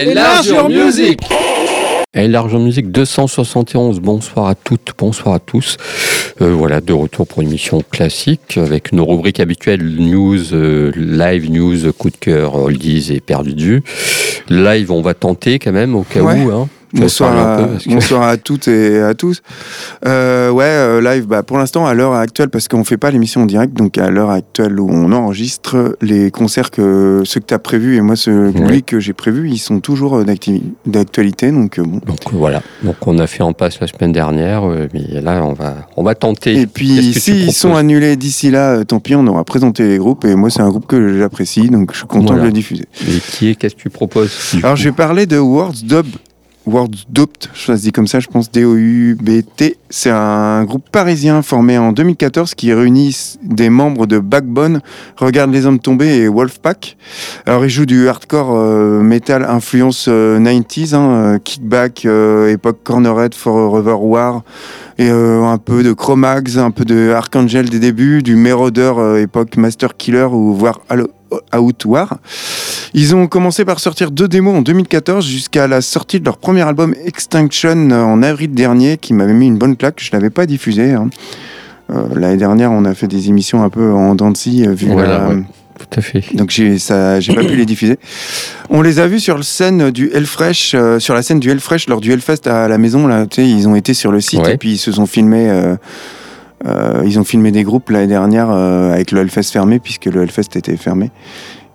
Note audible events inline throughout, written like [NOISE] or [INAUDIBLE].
Enlargeur Music Enlargeur Music 271, bonsoir à toutes, bonsoir à tous. Euh, voilà, de retour pour une émission classique avec nos rubriques habituelles news, euh, live news, coup de cœur, oldies et perdu de vue. Live, on va tenter quand même au cas Ouais. où. Hein. Bonsoir, à, que- bonsoir à toutes et à tous. Euh, ouais, euh, live, bah, pour l'instant, à l'heure actuelle, parce qu'on fait pas l'émission en direct, donc à l'heure actuelle où on enregistre, les concerts que ceux que tu as prévus et moi ceux Ouais. que j'ai prévus, ils sont toujours euh, d'actualité. Donc euh, bon. Donc voilà, donc on a fait en passe la semaine dernière, mais là on va, on va tenter. Et puis, s'ils sont proposes annulés d'ici là, tant pis, on aura présenté les groupes. Et moi, c'est un groupe que j'apprécie, donc je suis content Voilà. de le diffuser. Et qui est, qu'est-ce que tu proposes Alors, je vais parler de Words Dub. Words Dopt, ça se dit comme ça, je pense, D-O-U-B-T. C'est un groupe parisien formé en 2014 qui réunit des membres de Backbone, Regarde les hommes tombés et Wolfpack. Alors, ils jouent du hardcore euh, metal influence euh, 90s, hein, euh, kickback, euh, époque Cornerhead, Forever War, et euh, un peu de Chromax, un peu de Archangel des débuts, du Marauder, euh, époque Master Killer ou voire Halo- Out War. Ils ont commencé par sortir deux démos en 2014 jusqu'à la sortie de leur premier album Extinction euh, en avril dernier qui m'avait mis une bonne claque. Je l'avais pas diffusé. hein. Euh, L'année dernière, on a fait des émissions un peu en dents de euh, vu Voilà, la- ouais. Tout à fait. donc j'ai ça, j'ai pas pu les [CLEARS THROAT] diffuser. On les a vus sur la scène du Hellfresh, euh, sur la scène du Hellfresh lors du Hellfest à la maison là. Ils ont été sur le site Ouais. et puis ils se sont filmés. euh, ils ont filmé des groupes l'année dernière euh, avec le Hellfest fermé puisque le Hellfest était fermé.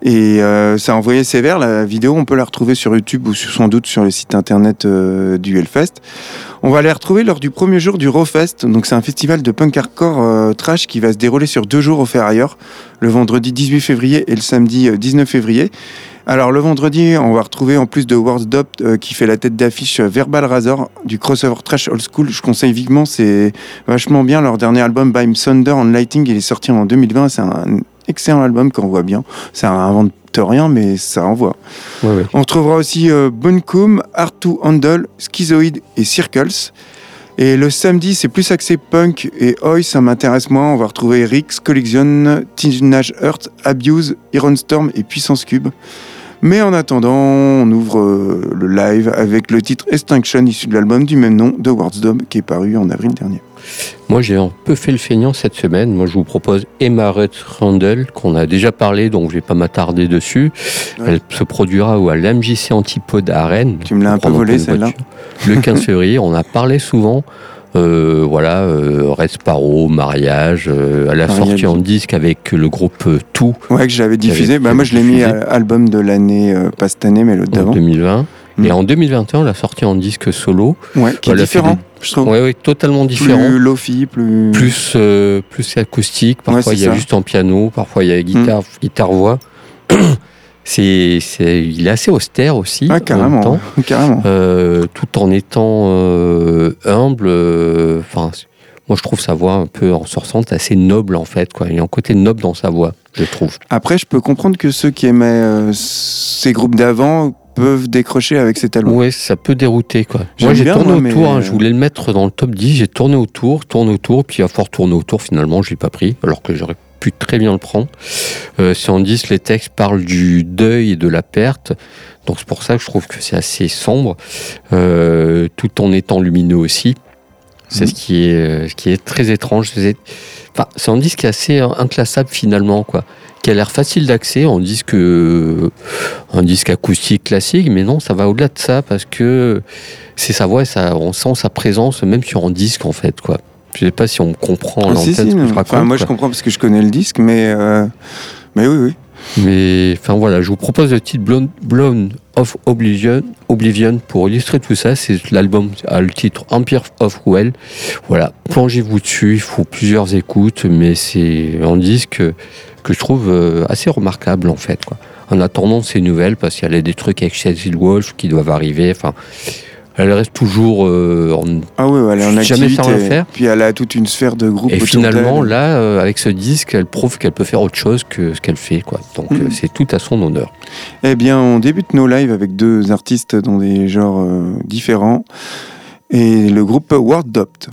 Et euh, ça a envoyé sévère. La vidéo, on peut la retrouver sur YouTube ou sans doute sur le site internet euh, du Hellfest. On va les retrouver lors du premier jour du Rawfest. Donc, c'est un festival de punk hardcore euh, trash qui va se dérouler sur deux jours au Ferrailleur, le vendredi 18 février et le samedi euh, 19 février. Alors, le vendredi, on va retrouver en plus de Words Dop euh, qui fait la tête d'affiche euh, Verbal Razor du crossover trash old school. Je conseille vivement, c'est vachement bien. Leur dernier album, By Thunder and Lighting, il est sorti en 2020. C'est un excellent album qu'on voit bien. Ça invente rien, mais ça envoie. Ouais, ouais. On retrouvera aussi euh, Buncombe, Hard to Handle, Schizoid et Circles. Et le samedi, c'est plus axé punk et oi, ça m'intéresse moins. On va retrouver Rix, Collection, Teenage Earth, Abuse, Iron Storm et Puissance Cube. Mais en attendant, on ouvre euh, le live avec le titre Extinction issu de l'album du même nom de Words Dome qui est paru en avril dernier. Moi, j'ai un peu fait le feignant cette semaine. Moi, je vous propose Emma Randall, qu'on a déjà parlé, donc je vais pas m'attarder dessus. Ouais. Elle se produira à l'MJC Antipode à Rennes. Tu me l'as un peu volé celle-là. Le 15 [LAUGHS] février, on a parlé souvent. Euh, voilà, euh, Red Sparrow, mariage. euh, elle a Mariage. sorti en disque avec le groupe euh, Tout Ouais, que j'avais diffusé. Bah, moi, je l'ai mis à album de l'année, euh, pas cette année, mais l'autre en d'avant. 2020. Mm. Et en 2021, elle a sorti en disque solo. Ouais, qui est différent, je trouve. Oui, oui, totalement différent. Plus lofi, plus. plus plus acoustique parfois Ouais, il y a ça. juste en piano parfois il y a guitare guitare voix [CLEARS THROAT] c'est c'est il est assez austère aussi Ah, en carrément. temps, [LAUGHS] Carrément. euh, tout en étant euh, humble euh, enfin moi je trouve sa voix un peu en sortante assez noble en fait quoi il y a un côté noble dans sa voix je trouve Après, je peux comprendre que ceux qui aimaient ces groupes d'avant peuvent décrocher avec cet album. ouais ça peut dérouter quoi J'aime moi j'ai bien, tourné mais, autour hein, je voulais le mettre dans le top 10 j'ai tourné autour tourné autour puis à fort tourner autour finalement je l'ai pas pris alors que j'aurais pu très bien le prendre Euh, c'est en 10 les textes parlent du deuil et de la perte. Donc c'est pour ça que je trouve que c'est assez sombre. Euh, tout en étant lumineux aussi. C'est Mhm. ce qui est euh, ce qui est très étrange. C'est enfin, c'est un disque assez inclassable finalement quoi. Qui a l'air facile d'accès. On dit que un disque acoustique classique. Mais non ça va au-delà de ça parce que c'est sa voix ça on sent sa présence même sur un disque en fait quoi je sais pas si on comprend Ah, si, l'antenne si, ce que mais- je raconte enfin, moi, je comprends parce que je connais le disque, mais, euh, mais oui, oui. Mais enfin voilà, je vous propose le titre Blown, Blown of Oblivion, Oblivion pour illustrer tout ça. C'est l'album a le titre Empire of Well. Voilà, plongez-vous dessus. Il faut plusieurs écoutes, mais c'est un disque que je trouve euh, assez remarquable en fait. Quoi. En attendant ces nouvelles, parce qu'il y a des trucs avec Chelsea Wolf qui doivent arriver. Enfin, elle reste toujours euh, en Ah oui, elle est en Jamais sans rien faire. Puis elle a toute une sphère de groupe Et finalement, d'elle. là, euh, avec ce disque, elle prouve qu'elle peut faire autre chose que ce qu'elle fait. Quoi. Donc, euh, c'est tout à son honneur. Eh bien, on débute nos lives avec deux artistes dans des genres euh, différents. Et le groupe Word Dopt.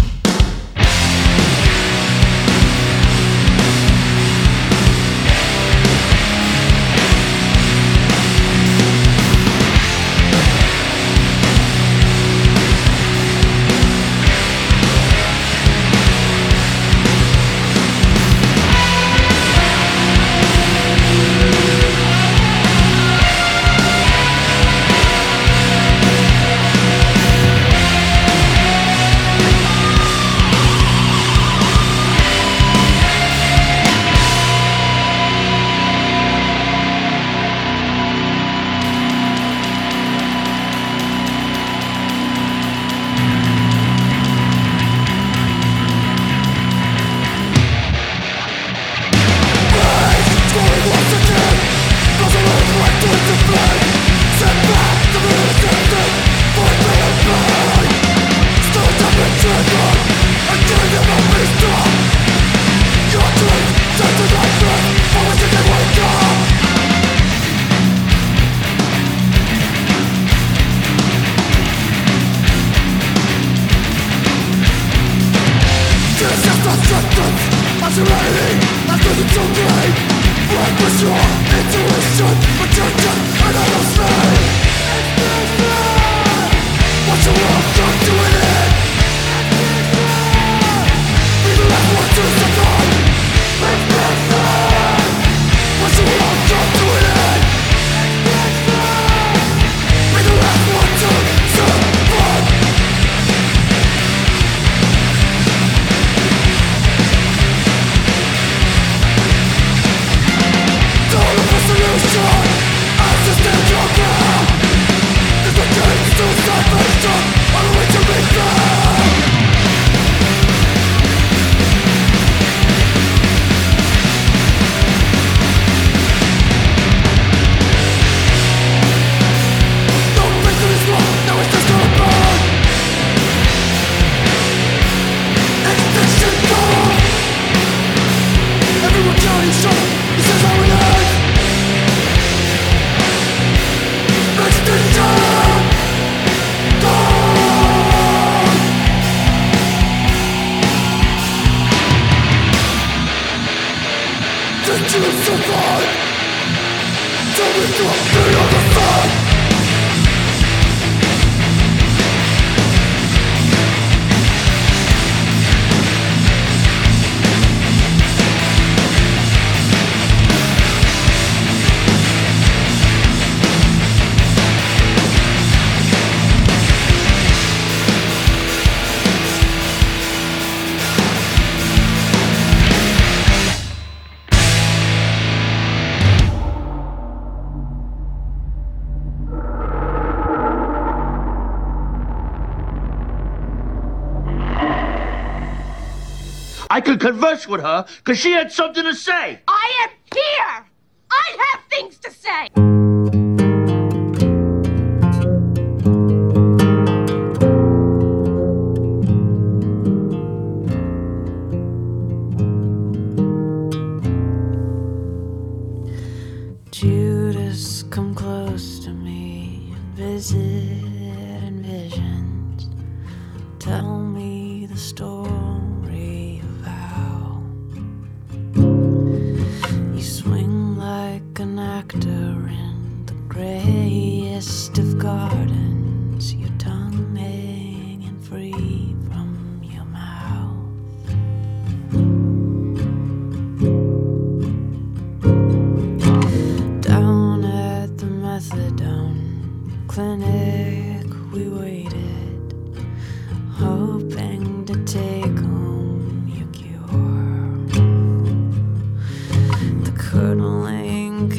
could converse with her because she had something to say.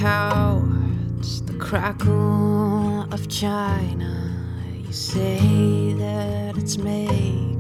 couch, the crackle of China. You say that it's made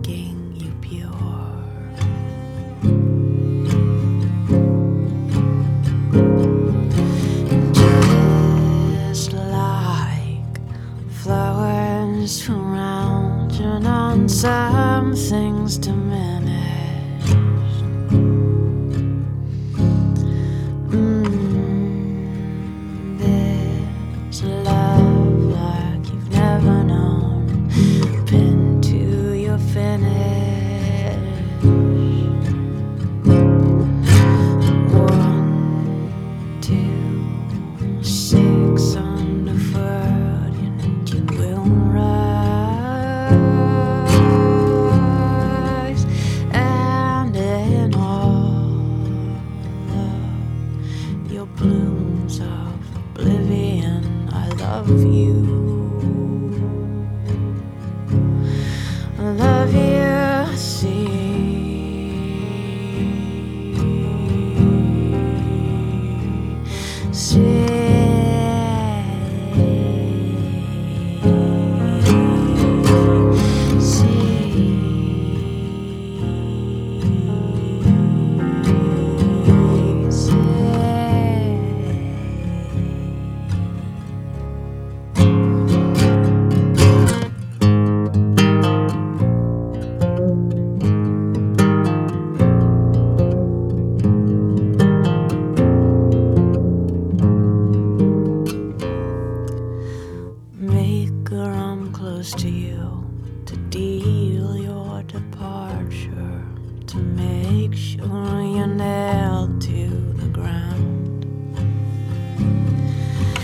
to you to deal your departure, to make sure you're nailed to the ground.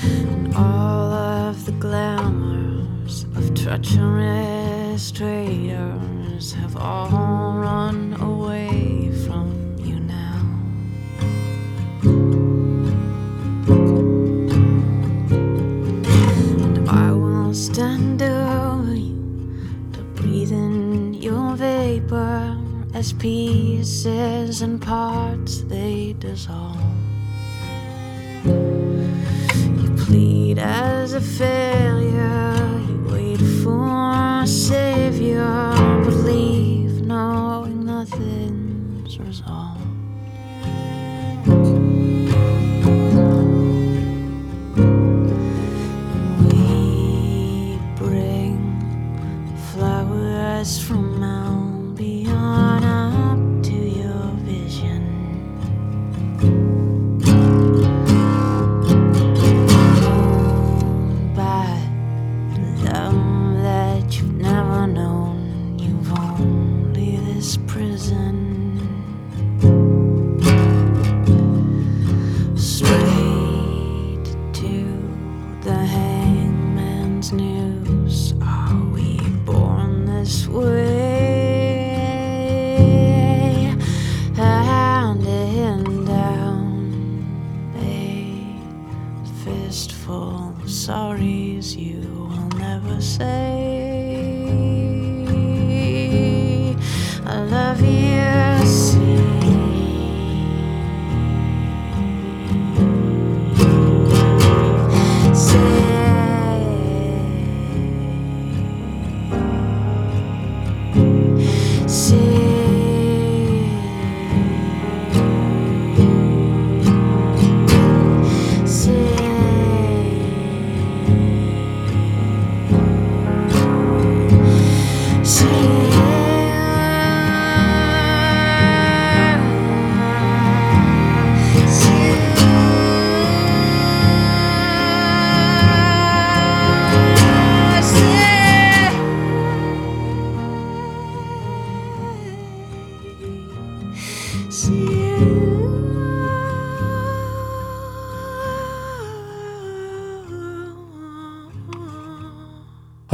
And all of the glamours of treacherous traitors have all. As pieces and parts they dissolve. You plead as a failure, you wait for a savior,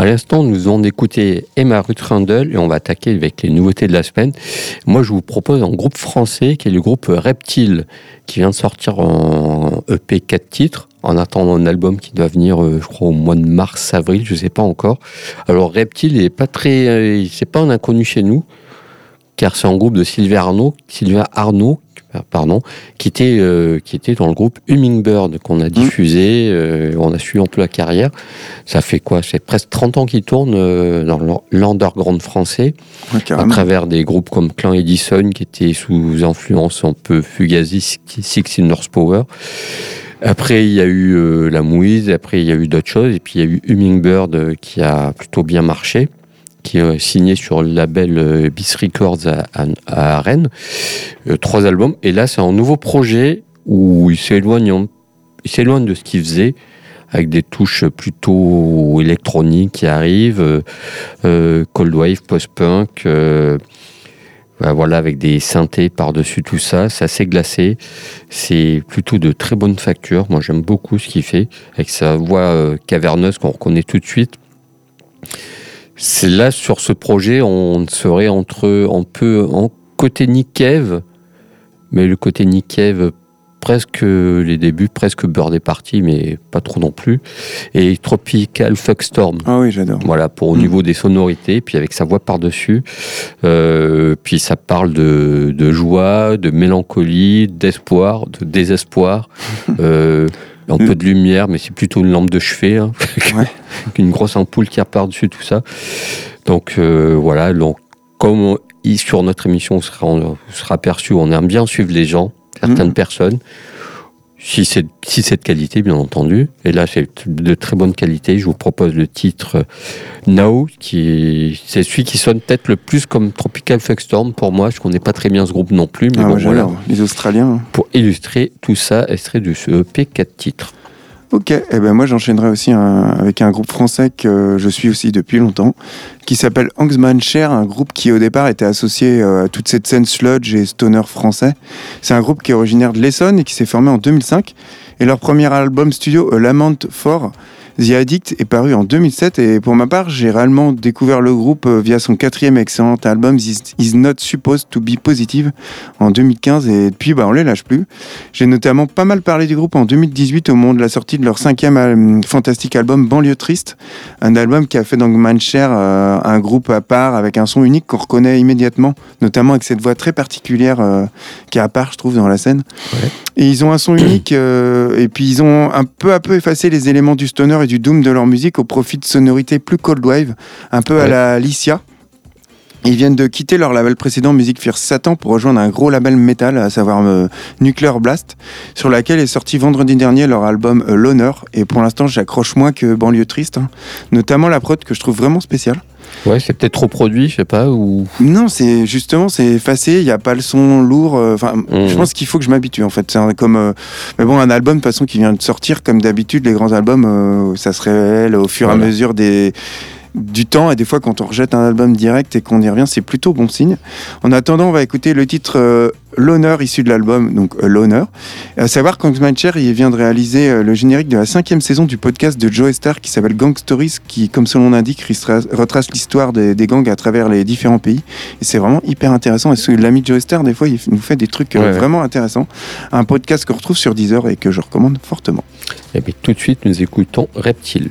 L'instant, nous venons d'écouter Emma Ruth Randall et on va attaquer avec les nouveautés de la semaine. Moi, je vous propose un groupe français qui est le groupe Reptile, qui vient de sortir en EP 4 titres, en attendant un album qui doit venir, euh, je crois, au mois de mars, avril, je ne sais pas encore. Alors, Reptile n'est pas très, euh, c'est pas un inconnu chez nous, car c'est un groupe de Sylvain Arnaud, Sylvain Arnaud pardon, qui était, euh, qui était dans le groupe Hummingbird qu'on a diffusé, euh, on a suivi un peu la carrière. Ça fait quoi? C'est presque 30 ans qu'il tourne euh, dans l'underground français, Ouais, à travers des groupes comme Clan Edison, qui étaient sous influence un peu Fugazi, Six Sinners Power. Après, il y a eu La Mouise, après, il y a eu d'autres choses, et puis il y a eu Hummingbird qui a plutôt bien marché, qui est euh, signé sur le label euh, Bis Records à, Rennes. Euh, trois albums, et là, c'est un nouveau projet où il s'éloigne, de ce qu'il faisait, avec des touches plutôt électroniques qui arrivent, cold wave, post-punk. bah voilà, avec des synthés par-dessus tout ça, c'est assez glacé. C'est plutôt de très bonne facture. Moi, j'aime beaucoup ce qu'il fait, avec sa voix caverneuse qu'on reconnaît tout de suite. C'est là, sur ce projet, on serait entre, on peut, en côté Nick Cave, mais le côté Nick Cave, presque les débuts, presque beurre des parties, mais pas trop non plus. Et Tropical Fuckstorm. Ah oui, j'adore. Voilà, pour au Mm. niveau des sonorités, puis avec sa voix par-dessus. Euh, puis ça parle de, de joie, de mélancolie, d'espoir, de désespoir. [LAUGHS] euh, un peu de lumière, mais c'est plutôt une lampe de chevet, hein, [LAUGHS] Ouais. [LAUGHS] une grosse ampoule qui repart dessus, tout ça. Donc euh, voilà, donc, comme on- sur notre émission, on sera, on sera aperçu, on aime bien suivre les gens, certaines Mhm. personnes. Si c'est si de qualité, bien entendu. Et là, c'est de très bonne qualité. Je vous propose le titre euh, Now, qui est- c'est celui qui sonne peut-être le plus comme Tropical Fuckstorm pour moi. Je connais pas très bien ce groupe non plus, mais Ah, bon, voilà. Les Australiens. Pour illustrer tout ça, extrait ce EP 4 titres. Ok, et ben moi j'enchaînerai aussi avec un groupe français que je suis aussi depuis longtemps, qui s'appelle Angsman Cher, un groupe qui au départ était associé euh, à toute cette scène sludge et stoner français. C'est un groupe qui est originaire de l'Essonne et qui s'est formé en 2005. Et leur premier album studio, Lament for The Addict, est paru en 2007. Et pour ma part, j'ai réellement découvert le groupe euh, via son quatrième excellent album Is Not Supposed to Be Positive en 2015. Et depuis, bah, on les lâche plus. J'ai notamment pas mal parlé du groupe en 2018 au moment de la sortie de leur cinquième fantastique album Banlieue Triste, un album qui a fait d'Angman Cher euh, un groupe à part avec un son unique qu'on reconnaît immédiatement, notamment avec cette voix très particulière euh, qui est à part, je trouve, dans la scène. Et ils ont un son unique euh, et puis ils ont un peu à peu effacé les éléments du stoner et du doom de leur musique au profit de sonorités plus cold wave, un peu à la Alicia. Ils viennent de quitter leur label précédent Music Fear Satan pour rejoindre un gros label metal, à savoir euh, Nuclear Blast, sur laquelle est sorti vendredi dernier leur album euh, L'Honneur. Et pour l'instant, j'accroche moins que Banlieue Triste, hein. notamment la prod que je trouve vraiment spéciale. Ouais, c'est peut-être trop produit, je sais pas, ou. Non, c'est justement c'est effacé. Il n'y a pas le son lourd. euh, Enfin, Mhm. je pense qu'il faut que je m'habitue en fait. C'est comme, euh, mais bon, un album de toute façon qui vient de sortir, comme d'habitude, les grands albums, euh, ça se révèle au fur et Voilà. à mesure des du temps et des fois quand on rejette un album direct et qu'on y revient c'est plutôt bon signe. En attendant on va écouter le titre euh, l'honneur issu de l'album donc euh, l'honneur. À savoir qu'Angsman Cher il vient de réaliser euh, le générique de la cinquième saison du podcast de Joe Star qui s'appelle Gang Stories qui comme son nom l'indique retrace, l'histoire des, des gangs à travers les différents pays. Et c'est vraiment hyper intéressant. Et l'ami Joe Star des fois il nous fait des trucs ouais. vraiment intéressants. Un podcast qu'on retrouve sur Deezer et que je recommande fortement. Eh bien, tout de suite, nous écoutons Reptile.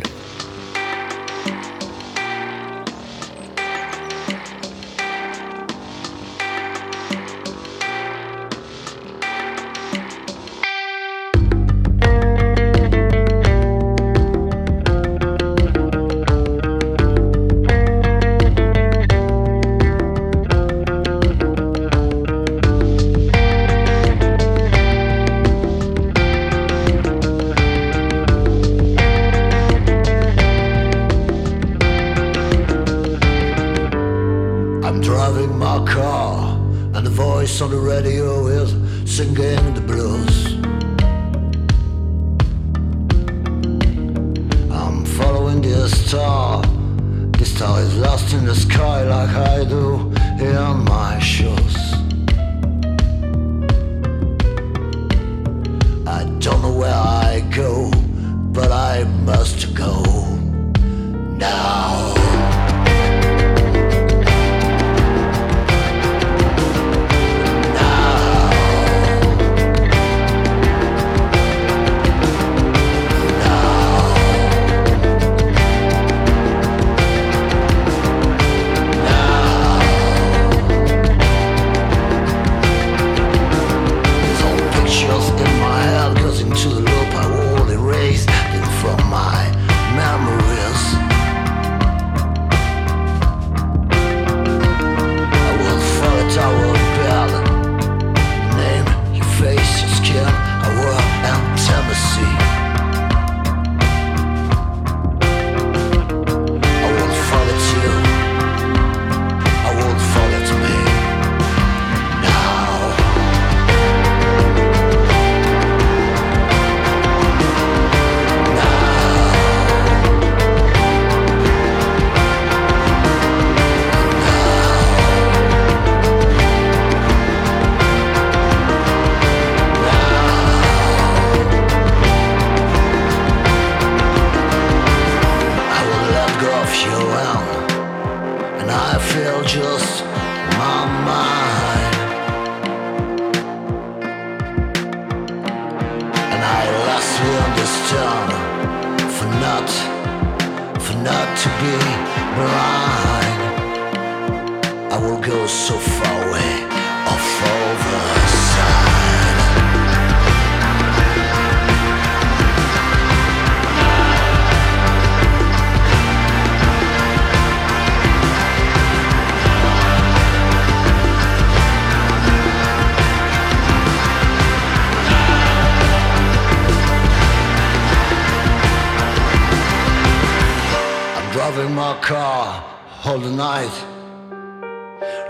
I'm my car all the night,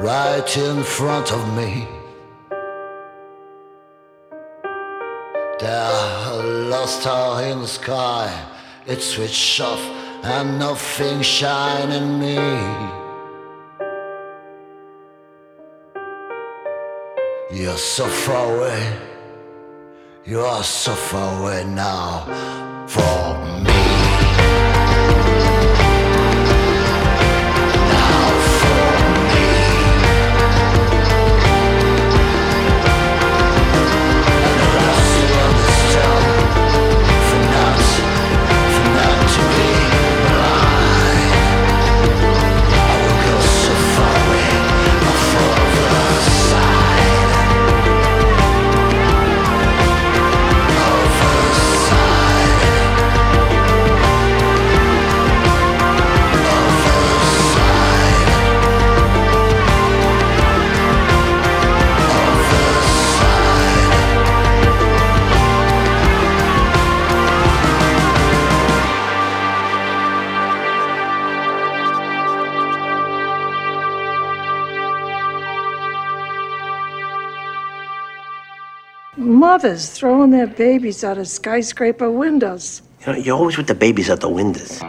right in front of me. There, lost star in the sky. It switched off and nothing shining me. You're so far away. You are so far away now from me. Mothers throwing their babies out of skyscraper windows. You know, you're always with the babies at the windows.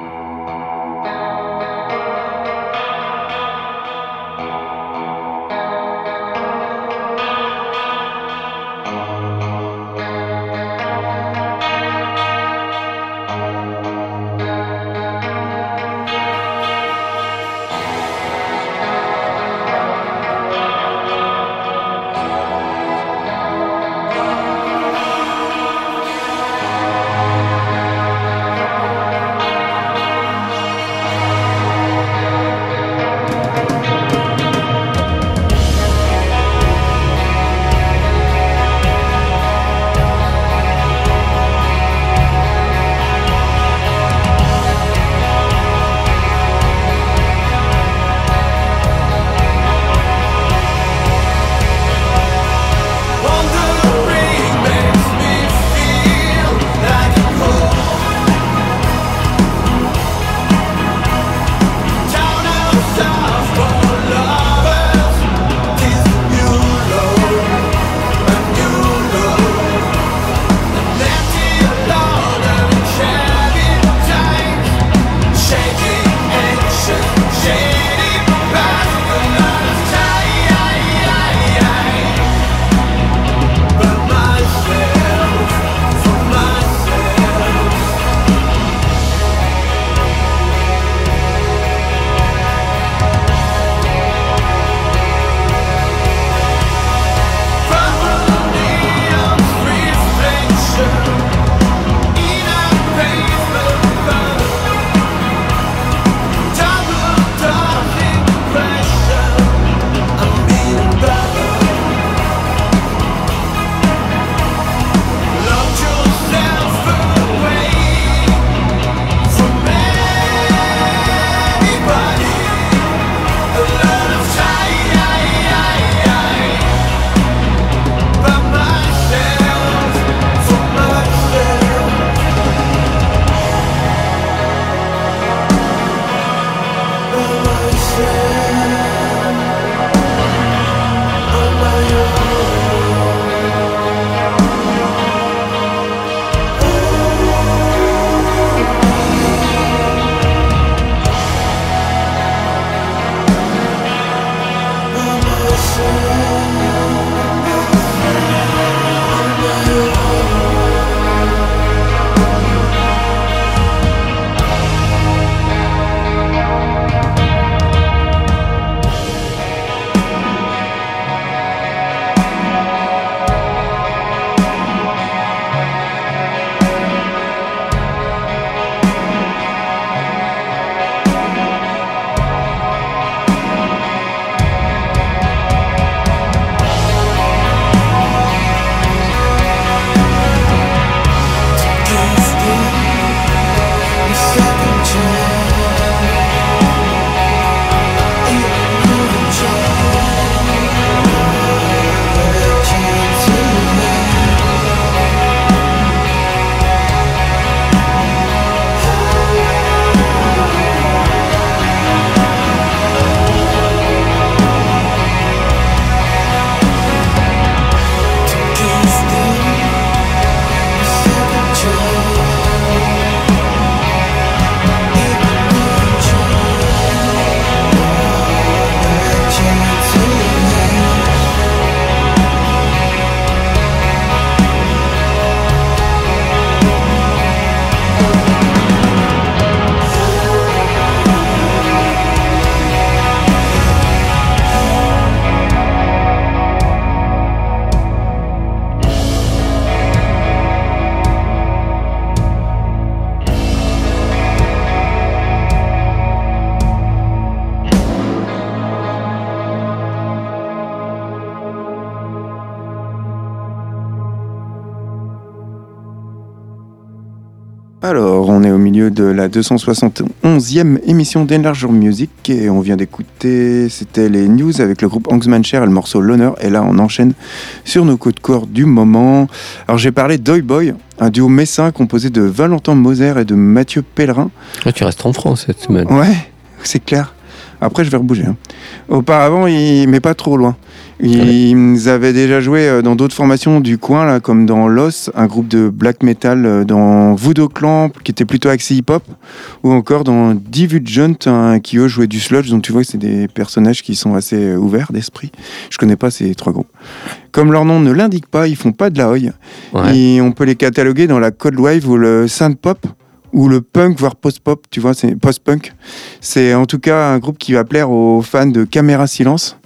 De la 271e émission d'Enlarger Music et on vient d'écouter, c'était les news avec le groupe Angsmancher et le morceau L'honneur. Et là, on enchaîne sur nos coups de cours du moment. Alors, j'ai parlé d'Oi Boy, un duo messin composé de Valentin Moser et de Mathieu Pellerin. Ah, tu restes en France cette semaine. Ouais, c'est clair. Après, je vais rebouger. hein. Auparavant, il... mais pas trop loin. Ils avaient déjà joué euh, dans d'autres formations du coin, là, comme dans Loss, un groupe de black metal, euh, dans Voodoo Clan, qui était plutôt axé hip-hop, ou encore dans Divergent, hein, qui eux jouaient du sludge, donc tu vois que c'est des personnages qui sont assez euh, ouverts d'esprit. Je connais pas ces trois groupes. Comme leur nom ne l'indique pas, ils font pas de la oi. Ouais. Et on peut les cataloguer dans la cold wave ou le synth pop ou le punk voire post-pop, tu vois, c'est post-punk. C'est en tout cas un groupe qui va plaire aux fans de Caméra Silence,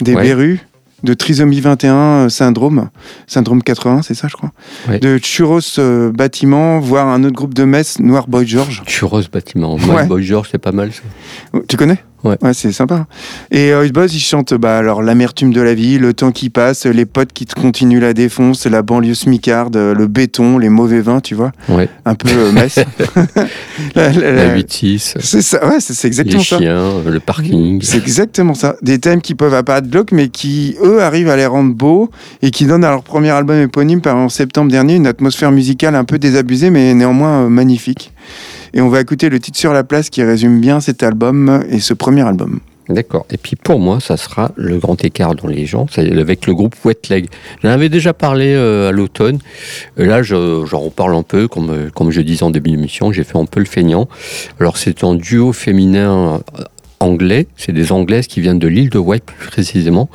des Ouais. Berus, de Trisomie 21 euh, Syndrome, Syndrome 80, c'est ça je crois, de Churros euh, Bâtiment, voire un autre groupe de Metz, Noir Boy George. Churros bâtiment. Ouais. Moi, Boy George, c'est pas mal ça. Tu connais? Ouais. c'est sympa. Et euh, Buzz, ils chantent bah, alors l'amertume de la vie, le temps qui passe, les potes qui te continuent la défonce, la banlieue smicarde, euh, le béton, les mauvais vins, tu vois, Ouais. un peu euh, Metz. [LAUGHS] [LAUGHS] La- la- La la- 8-6, C'est ça, ouais, c'est les exactement ça. chiens, le parking. C'est exactement ça. Des thèmes qui peuvent apparaître glauques, mais qui, eux, arrivent à les rendre beaux et qui donnent à leur premier album éponyme, paru en septembre dernier, une atmosphère musicale un peu désabusée, mais néanmoins euh, magnifique. Et on va écouter le titre sur la place qui résume bien cet album et ce premier album. D'accord. Et puis pour moi, ça sera le grand écart dans les gens, c'est avec le groupe Wet Leg. J'en avais déjà parlé euh, à l'automne. Là, je- j'en reparle un peu, comme, comme je disais en début d'émission, j'ai fait un peu le feignant. Alors, c'est un duo féminin euh, anglais. C'est des anglaises qui viennent de l'île de Wight, plus précisément.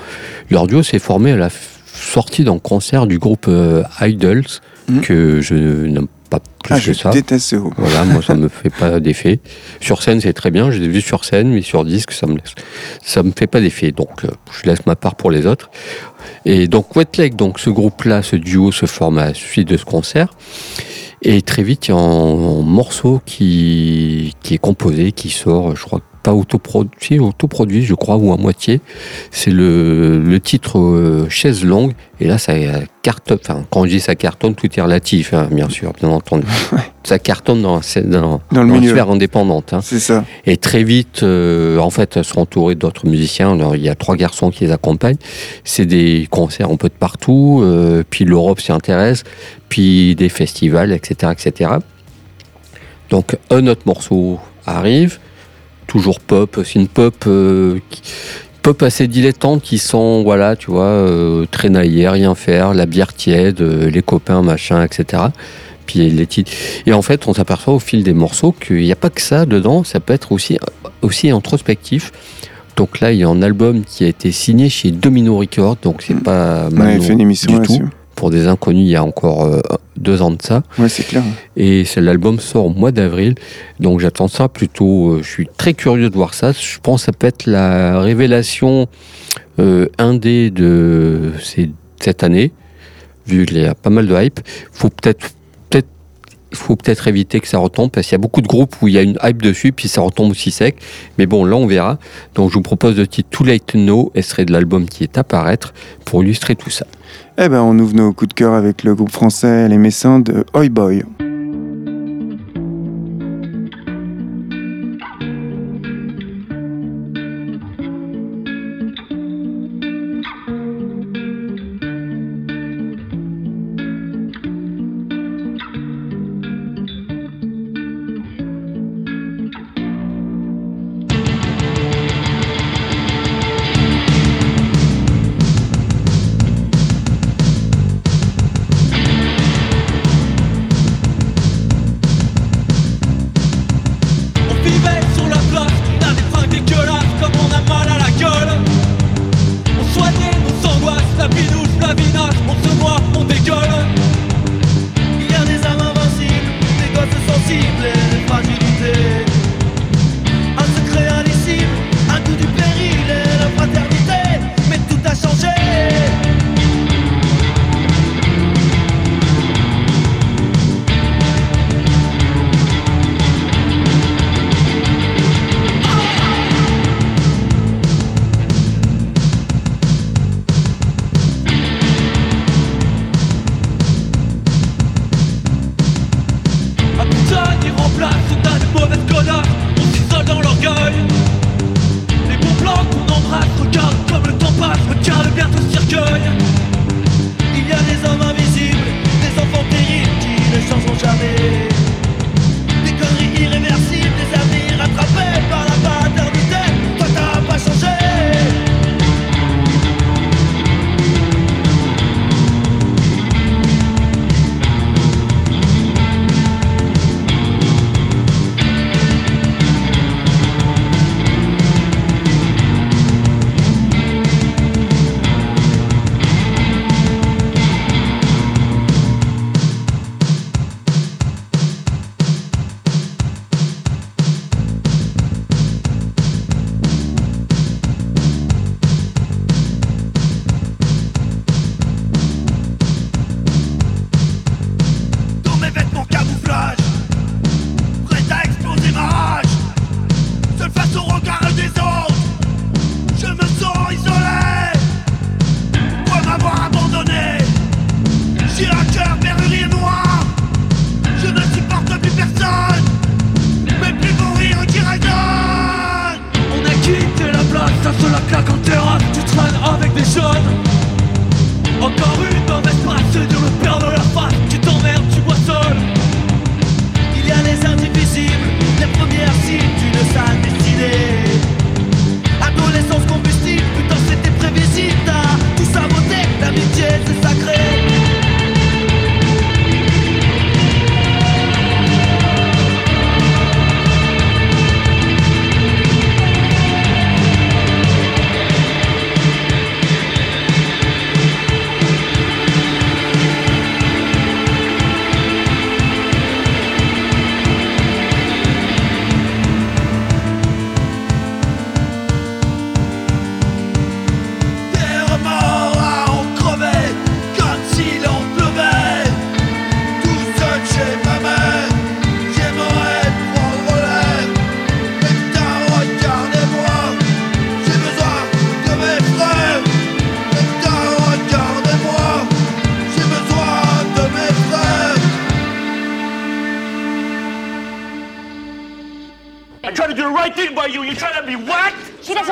Leur duo s'est formé à la sortie d'un concert du groupe euh, Idols, Mhm. que je n'aime pas plus Ah, que je ça. déteste ce groupe. Voilà, moi ça [LAUGHS] me fait pas d'effet. Sur scène c'est très bien, je l'ai vu sur scène, mais sur disque ça me laisse, ça me fait pas d'effet. Donc euh, je laisse ma part pour les autres. Et donc Wet Leg, donc ce groupe-là, ce duo se forme à la suite de ce concert. Et très vite, il y a un, un morceau qui, qui est composé, qui sort, je crois, pas autoproduit, autoproduit, je crois, ou à moitié. C'est le, le titre euh, Chaise longue. Et là, ça cartonne. Enfin, quand je dis ça cartonne, tout est relatif, hein, bien sûr, bien entendu. [LAUGHS] Ça cartonne dans, dans, Dans le dans sphère indépendante. hein. C'est ça. Et très vite, euh, en fait, elles sont entourées d'autres musiciens. Alors, il y a trois garçons qui les accompagnent. C'est des concerts un peu de partout. euh, puis l'Europe s'y intéresse. Puis des festivals, etc., etc. Donc un autre morceau arrive, toujours pop, c'est une pop, euh, qui- pop assez dilettante qui sont, voilà, tu vois, euh, traînailler, rien faire, la bière tiède, euh, les copains, machin, etc. Puis les titres. Et en fait, on s'aperçoit au fil des morceaux qu'il n'y a pas que ça dedans, ça peut être aussi, aussi introspectif. Donc là, il y a un album qui a été signé chez Domino Records, donc c'est pas On mal avait fait une émission du tout. là-dessus. Pour des inconnus, il y a encore euh, deux ans de ça. Ouais, c'est clair. Et l'album sort au mois d'avril. Donc j'attends ça plutôt. euh, je suis très curieux de voir ça. Je pense que ça peut être la révélation euh, indé de ces- cette année, vu qu'il y a pas mal de hype. Faut peut-être. Faut peut-être éviter que ça retombe parce qu'il y a beaucoup de groupes où il y a une hype dessus puis ça retombe aussi sec. Mais bon, là on verra. Donc je vous propose le titre Too Late to Know, extrait de l'album qui est à paraître pour illustrer tout ça. Eh ben, on ouvre nos coups de cœur avec le groupe français Les Messins de Oi Boy.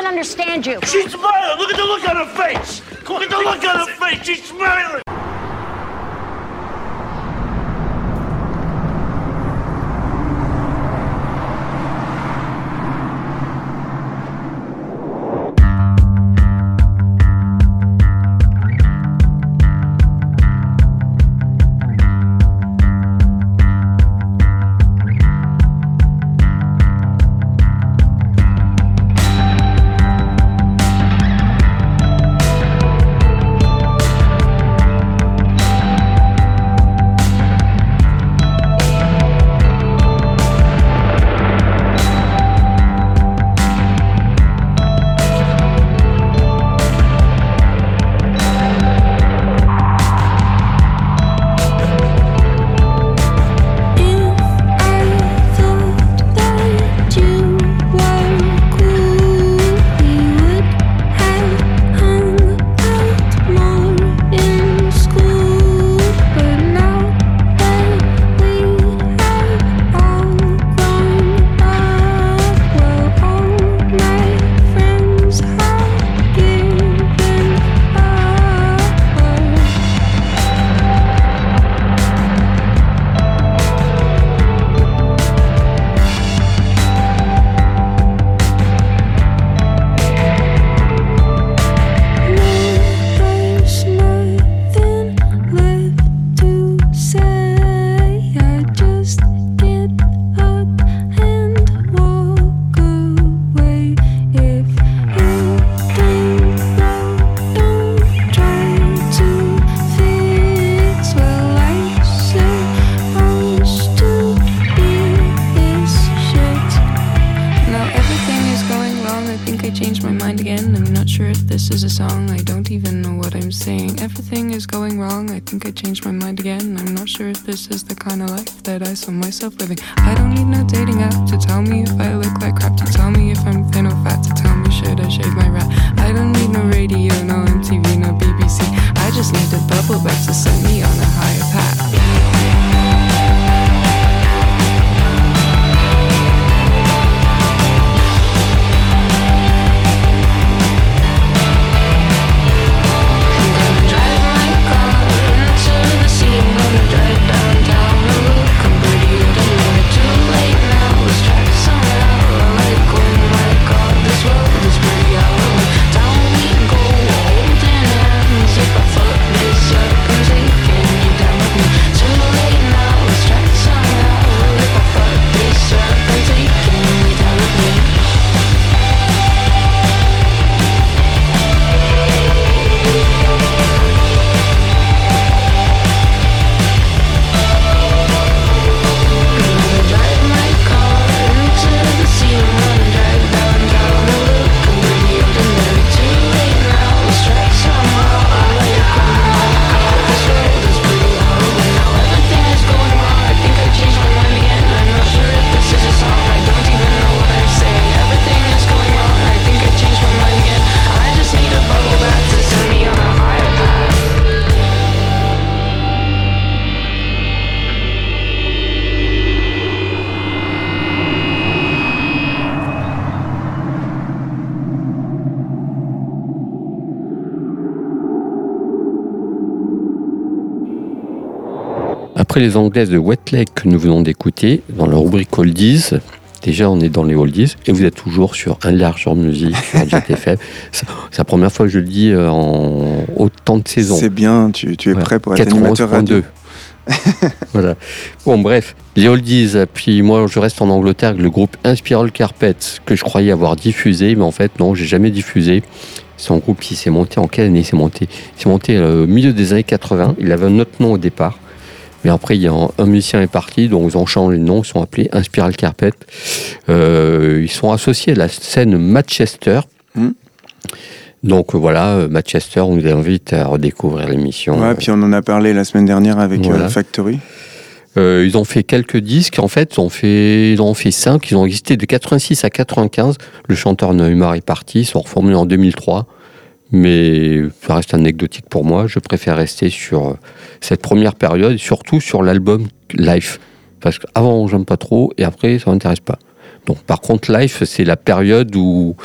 understand you. She's smiling. Look at the look on her face. Look at the look on her face. She's smiling. This is the kind of life that I saw myself living. I don't need no dating app to tell me if I look like crap to après les Anglaises de Wet Lake que nous venons d'écouter, dans la rubrique Oldies, déjà on est dans les Oldies, et vous êtes toujours sur un large en musique, sur JTFM. [LAUGHS] C'est c'est la première fois que je le dis euh, en autant de saisons. C'est bien, tu, tu es prêt pour être animateur radio. 91.2. [LAUGHS] voilà. Bon, bref, les Oldies. Puis moi, je reste en Angleterre avec le groupe Inspiral Carpet, que je croyais avoir diffusé, mais en fait, non, j'ai jamais diffusé. C'est un groupe qui s'est monté en quelle année? S'est monté, il s'est monté euh, au milieu des années 80. Il avait un autre nom au départ. Mais après, il y a un, un musicien est parti, donc ils ont changé le nom, ils sont appelés Inspiral Carpet. Euh, ils sont associés à la scène Manchester. Hmm. Donc voilà, Manchester, on vous invite à redécouvrir l'émission. Ouais, puis on en a parlé la semaine dernière avec euh, Voilà. Factory. Euh, ils ont fait quelques disques. En fait, ils ont fait, ils ont fait cinq. Ils ont existé de 86 à 95. Le chanteur Neymar est parti. Ils sont reformés en 2003. Mais ça reste anecdotique pour moi. Je préfère rester sur euh, cette première période, surtout sur l'album Life. Parce qu'avant, j'aime pas trop, et après, ça m'intéresse pas. Donc, par contre, Life, c'est la période où,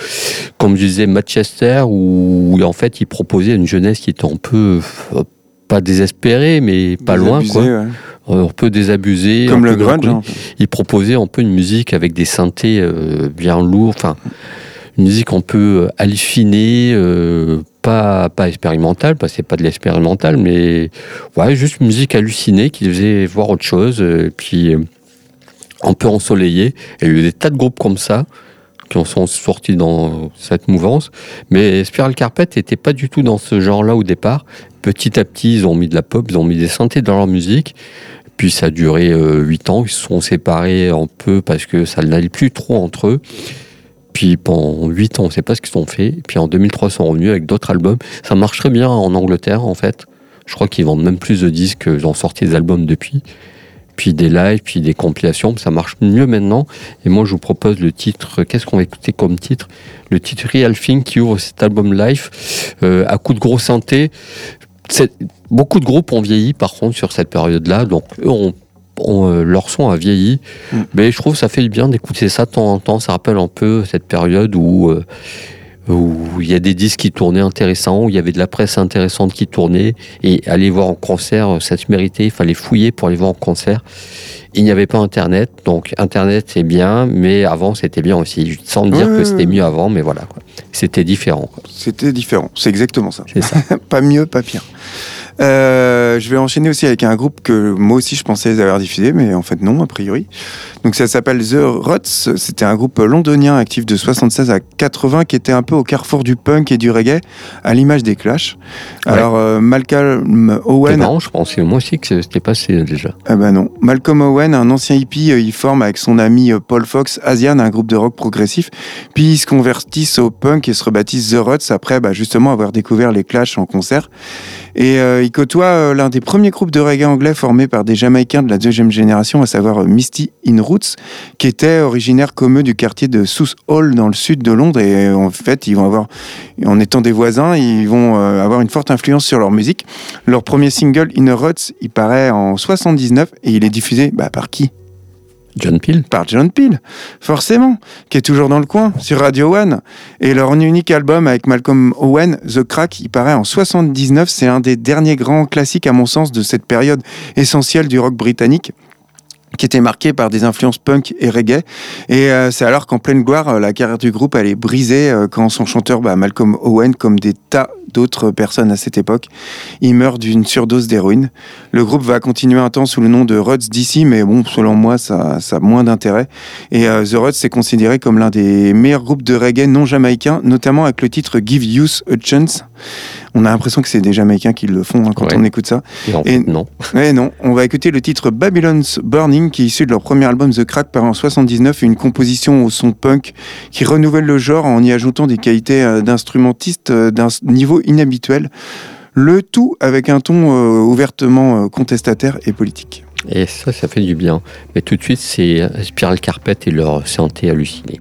comme je disais, Manchester, où, en fait, il proposait une jeunesse qui était un peu, euh, pas désespérée, mais pas loin, quoi. ouais. Euh, un peu désabusé. Comme le grunge. hein. Il proposait un peu une musique avec des synthés euh, bien lourds, enfin une musique un peu hallucinée, euh, pas, pas expérimentale, parce que c'est pas de l'expérimental, mais ouais, juste une musique hallucinée qui faisait voir autre chose, euh, puis euh, un peu ensoleillée. Et il y a eu des tas de groupes comme ça qui sont sortis dans cette mouvance, mais Spiral Carpet n'était pas du tout dans ce genre-là au départ. Petit à petit, ils ont mis de la pop, ils ont mis des synthés dans leur musique. Puis ça a duré 8 ans. Ils se sont séparés un peu parce que ça n'allait plus trop entre eux. Puis pendant 8 ans, on ne sait pas ce qu'ils ont fait. Puis en 2003, ils sont revenus avec d'autres albums. Ça marche très bien en Angleterre, en fait. Je crois qu'ils vendent même plus de disques. Ils ont sorti des albums depuis. Puis des lives, puis des compilations. Ça marche mieux maintenant. Et moi, je vous propose le titre. Qu'est-ce qu'on va écouter comme titre? Le titre Real Thing qui ouvre cet album live euh, à coup de gros synthé. Beaucoup de groupes ont vieilli par contre sur cette période-là, donc eux ont, euh, leur son a vieilli. Mm. Mais je trouve que ça fait du bien d'écouter ça de temps en temps. Ça rappelle un peu cette période où euh, où il y a des disques qui tournaient intéressants, où il y avait de la presse intéressante qui tournait, et aller voir en concert, ça se méritait. Il fallait fouiller pour aller voir en concert. Il n'y avait pas Internet, donc Internet c'est bien, mais avant c'était bien aussi. Sans dire Ouais, que c'était mieux avant, mais voilà, quoi. c'était différent. quoi. C'était différent. C'est exactement ça. C'est ça. [LAUGHS] pas mieux, pas pire. Euh, je vais enchaîner aussi avec un groupe que moi aussi je pensais avoir diffusés, mais en fait non, a priori. Donc ça s'appelle The Rots. C'était un groupe londonien actif de 76 à 80 qui était un peu au carrefour du punk et du reggae, à l'image des Clash. Ouais. Alors euh, Malcolm C'est Owen. marrant, je pensais moi aussi que c'était passé déjà. Ah bah non. Malcolm Owen, un ancien hippie, euh, il forme avec son ami euh, Paul Fox Asian un groupe de rock progressif. Puis ils se convertissent au punk et se rebaptisent The Ruts après bah, justement avoir découvert les Clash en concert. Et euh, il côtoie euh, l'un des premiers groupes de reggae anglais formés par des Jamaïcains de la deuxième génération, à savoir euh, Misty in Roots, qui était originaire comme eux du quartier de South Hall dans le sud de Londres. Et en fait, ils vont avoir, en étant des voisins, ils vont avoir une forte influence sur leur musique. Leur premier single, In Ruts, il paraît en 79 et il est diffusé bah, par qui? John Peel Par John Peel, forcément, qui est toujours dans le coin, sur Radio One. Et leur unique album avec Malcolm Owen, The Crack, il paraît en 79. C'est un des derniers grands classiques, à mon sens, de cette période essentielle du rock britannique qui était marqué par des influences punk et reggae. Et euh, c'est alors qu'en pleine gloire, euh, la carrière du groupe elle est brisée euh, quand son chanteur bah, Malcolm Owen, comme des tas d'autres personnes à cette époque, il meurt d'une surdose d'héroïne. Le groupe va continuer un temps sous le nom de Ruts DC, mais bon, selon moi, ça, ça a moins d'intérêt. Et The Ruts est considéré comme l'un des meilleurs groupes de reggae non jamaïcains, notamment avec le titre Give Youth a Chance. On a l'impression que c'est des Jamaïcains qui le font hein, quand Ouais. on écoute ça. Et en Et- non. Non, on va écouter le titre Babylon's Burning qui est issu de leur premier album The Crack paru en 79, une composition au son punk qui renouvelle le genre en y ajoutant des qualités euh, d'instrumentiste euh, d'un niveau inhabituel. Le tout avec un ton euh, ouvertement contestataire et politique. Et ça, ça fait du bien. Mais tout de suite, c'est Spiral Carpet et leur santé hallucinée.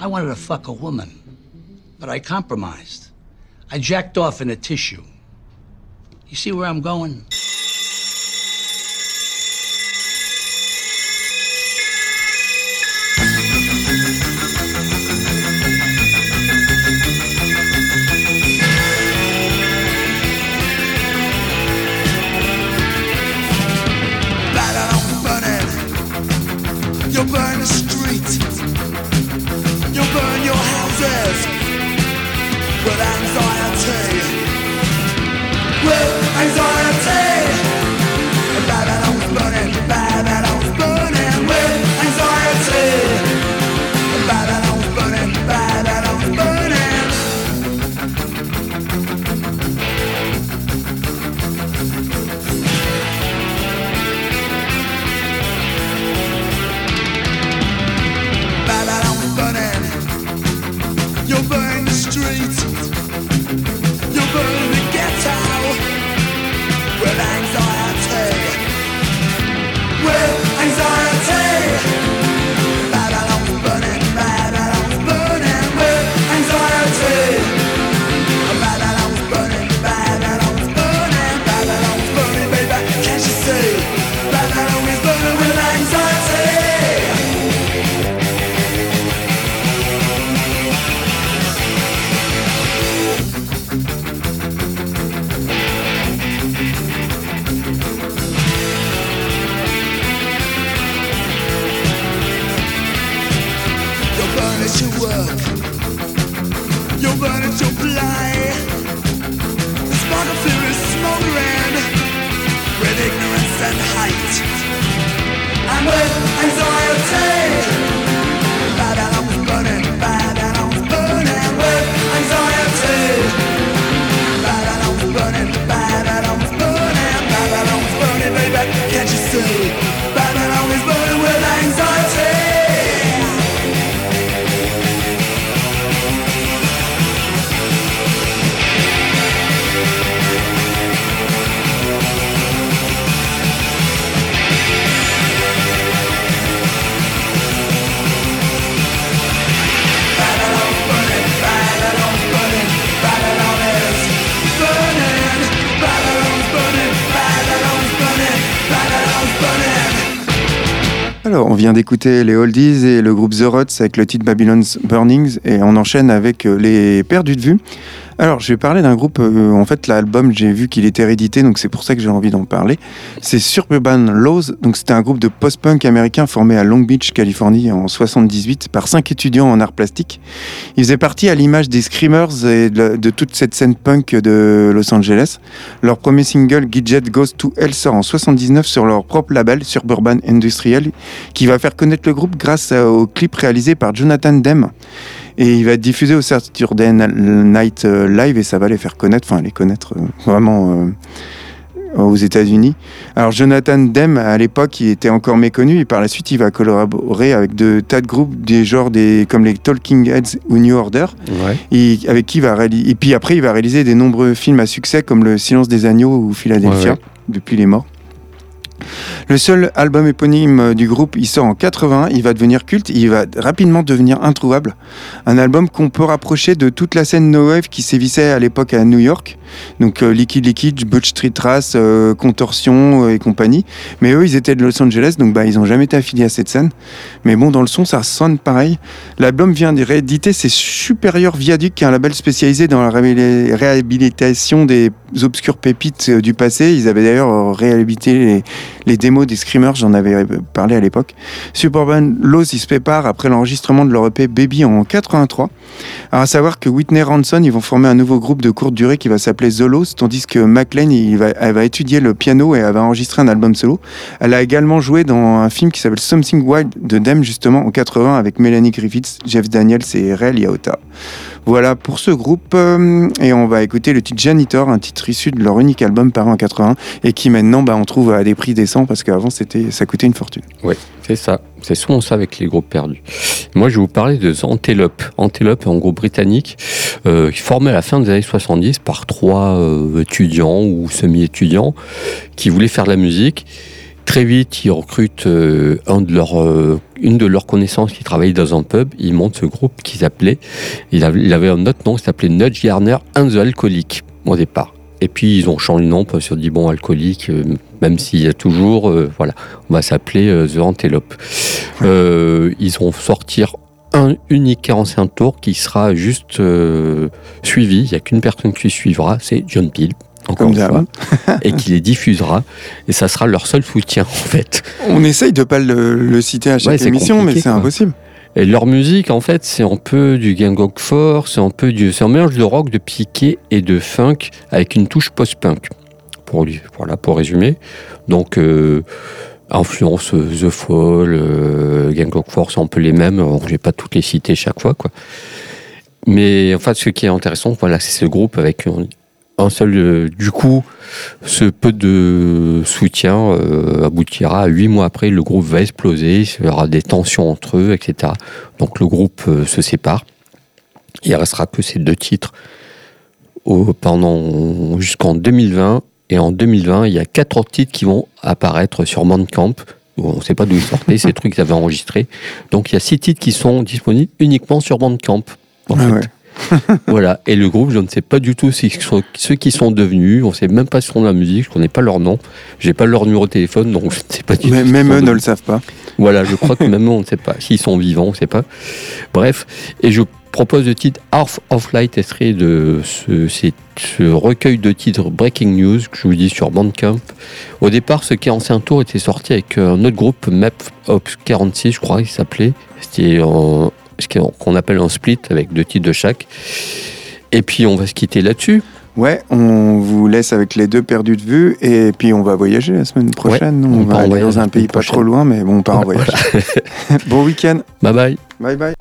I wanted to fuck a woman, but I compromised. I jacked off in a tissue. You see where I'm going? Your with anxiety. With anxiety. Your work. You'll burn at your play. The spark of fear is smoldering with ignorance and hate. And with anxiety. On vient d'écouter les Oldies et le groupe The Ruts avec le titre Babylon's Burnings et on enchaîne avec euh, les Perdus de vue. Alors, je vais parler d'un groupe, euh, en fait, l'album, j'ai vu qu'il était réédité, donc c'est pour ça que j'ai envie d'en parler. C'est Suburban Laws, donc c'était un groupe de post-punk américain formé à Long Beach, Californie, en 78, par cinq étudiants en art plastique. Ils faisaient partie à l'image des Screamers et de, toute cette scène punk de Los Angeles. Leur premier single, Gidget Goes to Hell, sort en 79 sur leur propre label, Suburban Industrial, qui va faire connaître le groupe grâce à- au clip réalisé par Jonathan Demme. Et il va être diffusé au Saturday Night euh, Live et ça va les faire connaître, enfin les connaître euh, vraiment euh, aux États-Unis. Alors Jonathan Demme, à l'époque, il était encore méconnu et par la suite, il va collaborer avec de tas de groupes des genres des, comme les Talking Heads ou New Order. Ouais. Et avec qui il va. Et puis après, il va réaliser des nombreux films à succès comme Le Silence des Agneaux ou Philadelphia, Ouais, ouais. depuis les morts. Le seul album éponyme euh, du groupe, il sort en 80, il va devenir culte, il va rapidement devenir introuvable. Un album qu'on peut rapprocher de toute la scène no wave qui sévissait à l'époque à New York. Donc euh, Liquid Liquid, Butch Street Race, euh, Contorsion euh, et compagnie. Mais eux, ils étaient de Los Angeles, donc bah, ils n'ont jamais été affiliés à cette scène. Mais bon, dans le son, ça sonne pareil. L'album vient de rééditer ses Supérieurs Viaduc, qui est un label spécialisé dans la réhabili- réhabilitation des obscures pépites du passé. Ils avaient d'ailleurs réhabilité les, les démos des Screamers, j'en avais euh, parlé à l'époque. Suburban Laws, ils se préparent après l'enregistrement de leur EP Baby en 83. Alors, à savoir que Whitney Ranson, ils vont former un nouveau groupe de courte durée qui va s'appeler The tandis que McLean, elle va étudier le piano et elle va enregistrer un album solo. Elle a également joué dans un film qui s'appelle Something Wild de Dem, justement, en 80, avec Melanie Griffiths, Jeff Daniels et Ray Liotta. Voilà pour ce groupe. euh, et on va écouter le titre Janitor, un titre issu de leur unique album paru en 80 et qui maintenant bah, on trouve à des prix décents parce qu'avant c'était ça coûtait une fortune. Oui, c'est ça. C'est souvent ça avec les groupes perdus. Moi, je vais vous parler de Antelope. Antelope, un groupe britannique euh, formé à la fin des années 70 par trois euh, étudiants ou semi-étudiants qui voulaient faire de la musique. Très vite, ils recrutent euh, euh, une de leurs connaissances qui travaillait dans un pub. Ils montent ce groupe qui s'appelait, il avait, un autre nom, il s'appelait Nudge Garner and the Alcoholic au départ. Et puis ils ont changé de nom parce qu'ils se dit bon alcoolique, euh, même s'il y a toujours, voilà, on va s'appeler The Antelope. Ils vont sortir un unique 45 tours qui sera juste suivi. Il n'y a qu'une personne qui suivra, c'est John Peel. Encore Comme une d'hab. fois, et qui les diffusera, et ça sera leur seul soutien en fait. On essaye de pas le, le citer à chaque Ouais, émission, mais c'est impossible. Et leur musique, en fait, c'est un peu du gang of four, c'est un peu du, c'est un mélange de rock, de piqué et de funk avec une touche post-punk. Pour lui, voilà, pour résumer. Donc, euh, influence euh, The Fall, euh, Gang of Four, c'est un peu les mêmes. Je vais pas toutes les citer chaque fois, quoi. Mais en fait, ce qui est intéressant, voilà, c'est ce groupe avec un, seul. euh, du coup, ce peu de soutien euh, aboutira à huit mois après, le groupe va exploser, il y aura des tensions entre eux, etc. Donc le groupe euh, se sépare. Il restera que ces deux titres au- pendant jusqu'en 2020. Et en 2020, il y a quatre autres titres qui vont apparaître sur Bandcamp. On ne sait pas d'où ils sortaient, ces [LAUGHS] trucs qu'ils avaient enregistrés. Donc il y a six titres qui sont disponibles uniquement sur Bandcamp. en Ah fait. ouais. [LAUGHS] voilà. Et le groupe, je ne sais pas du tout ce qu'ils sont- ceux qui sont devenus. On ne sait même pas sur la musique. Je ne connais pas leur nom. J'ai pas leur numéro de téléphone, donc je ne sais pas du tout. Mais- Même eux ne le savent pas. Voilà, je crois que [LAUGHS] même eux, on ne sait pas. S'ils sont vivants, on ne sait pas. Bref, et je propose le titre Half of Light extrait de ce, ce recueil de titres Breaking News que je vous dis sur Bandcamp. Au départ, ce 45 tours était sorti avec un autre groupe, Map of 46, je crois, il s'appelait. C'était un- ce qu'on appelle un split avec deux titres de chaque. Et puis, on va se quitter là-dessus. Ouais, on vous laisse avec les deux perdus de vue et puis on va voyager la semaine prochaine. on on, va aller dans un pays pas trop loin, mais bon, on part en voyage. [LAUGHS] bon week-end. Bye bye. Bye bye.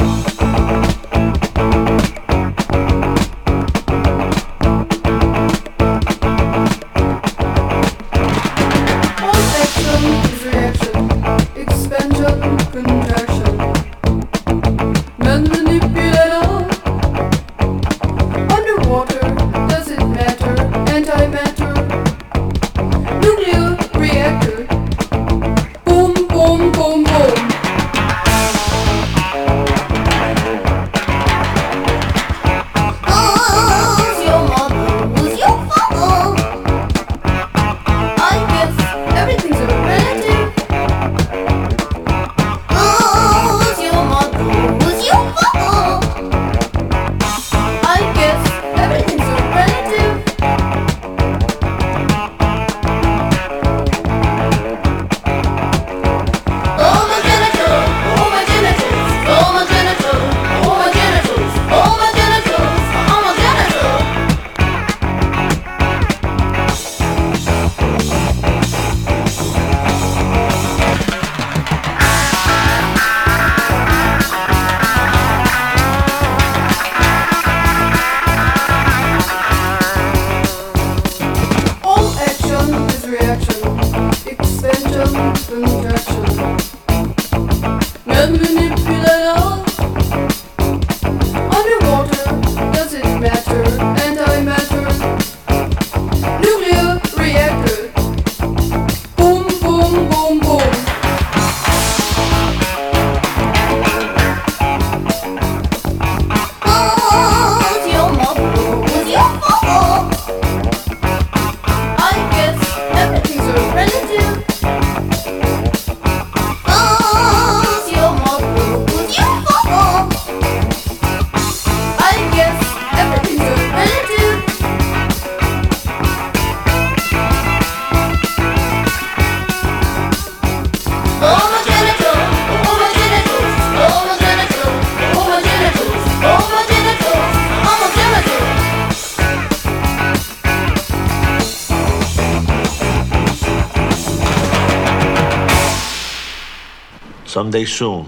Someday soon,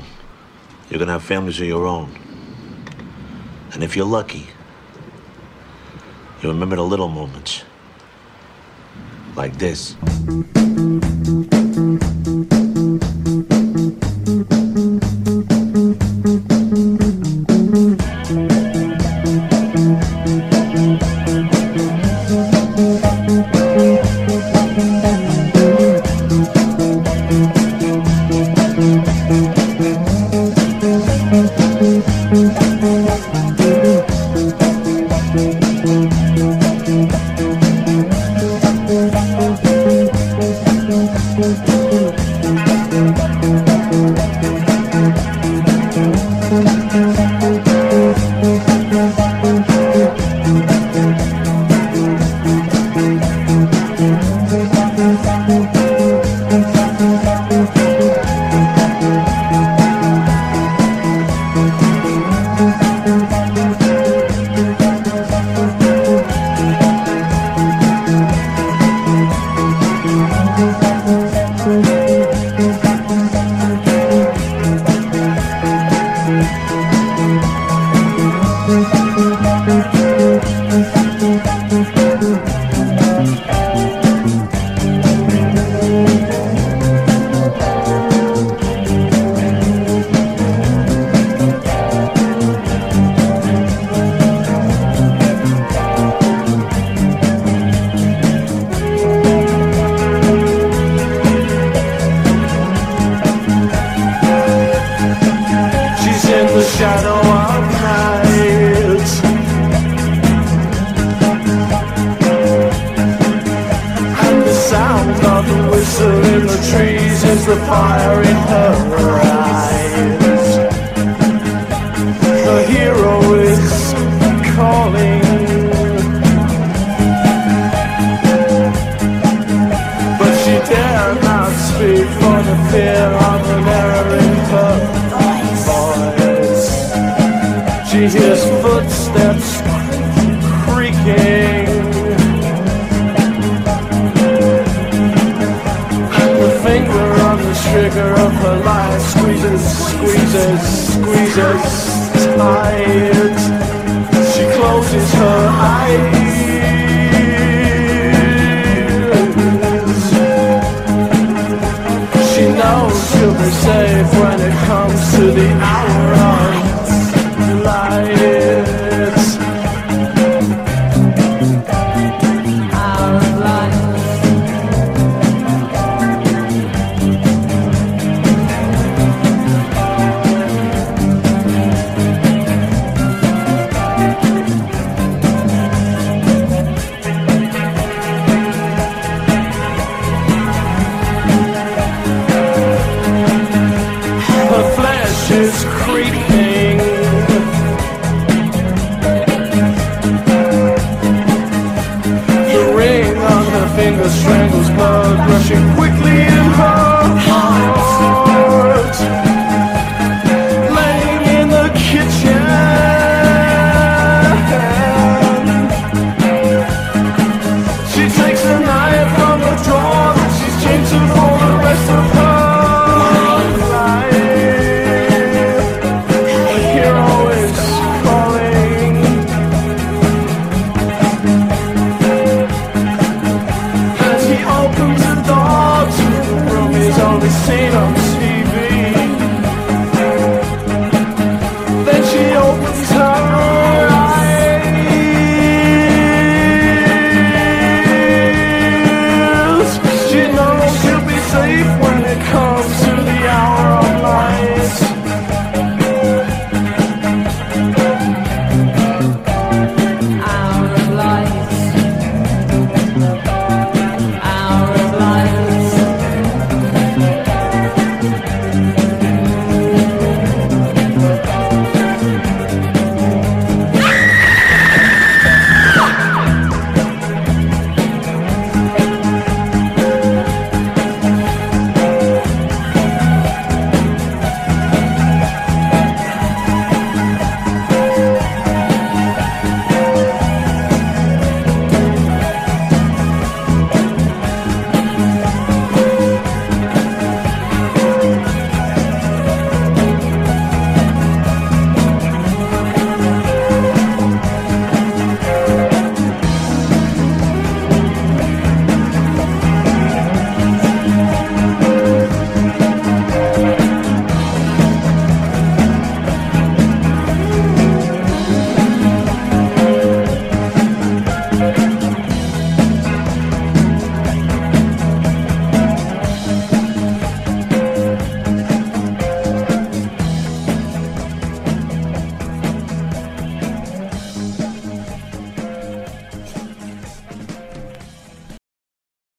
you're gonna have families of your own. And if you're lucky, you'll remember the little moments. Like this. whistle in the trees is the fire in her eyes. tired. She closes her eyes. She knows she'll be safe when it comes to the hour.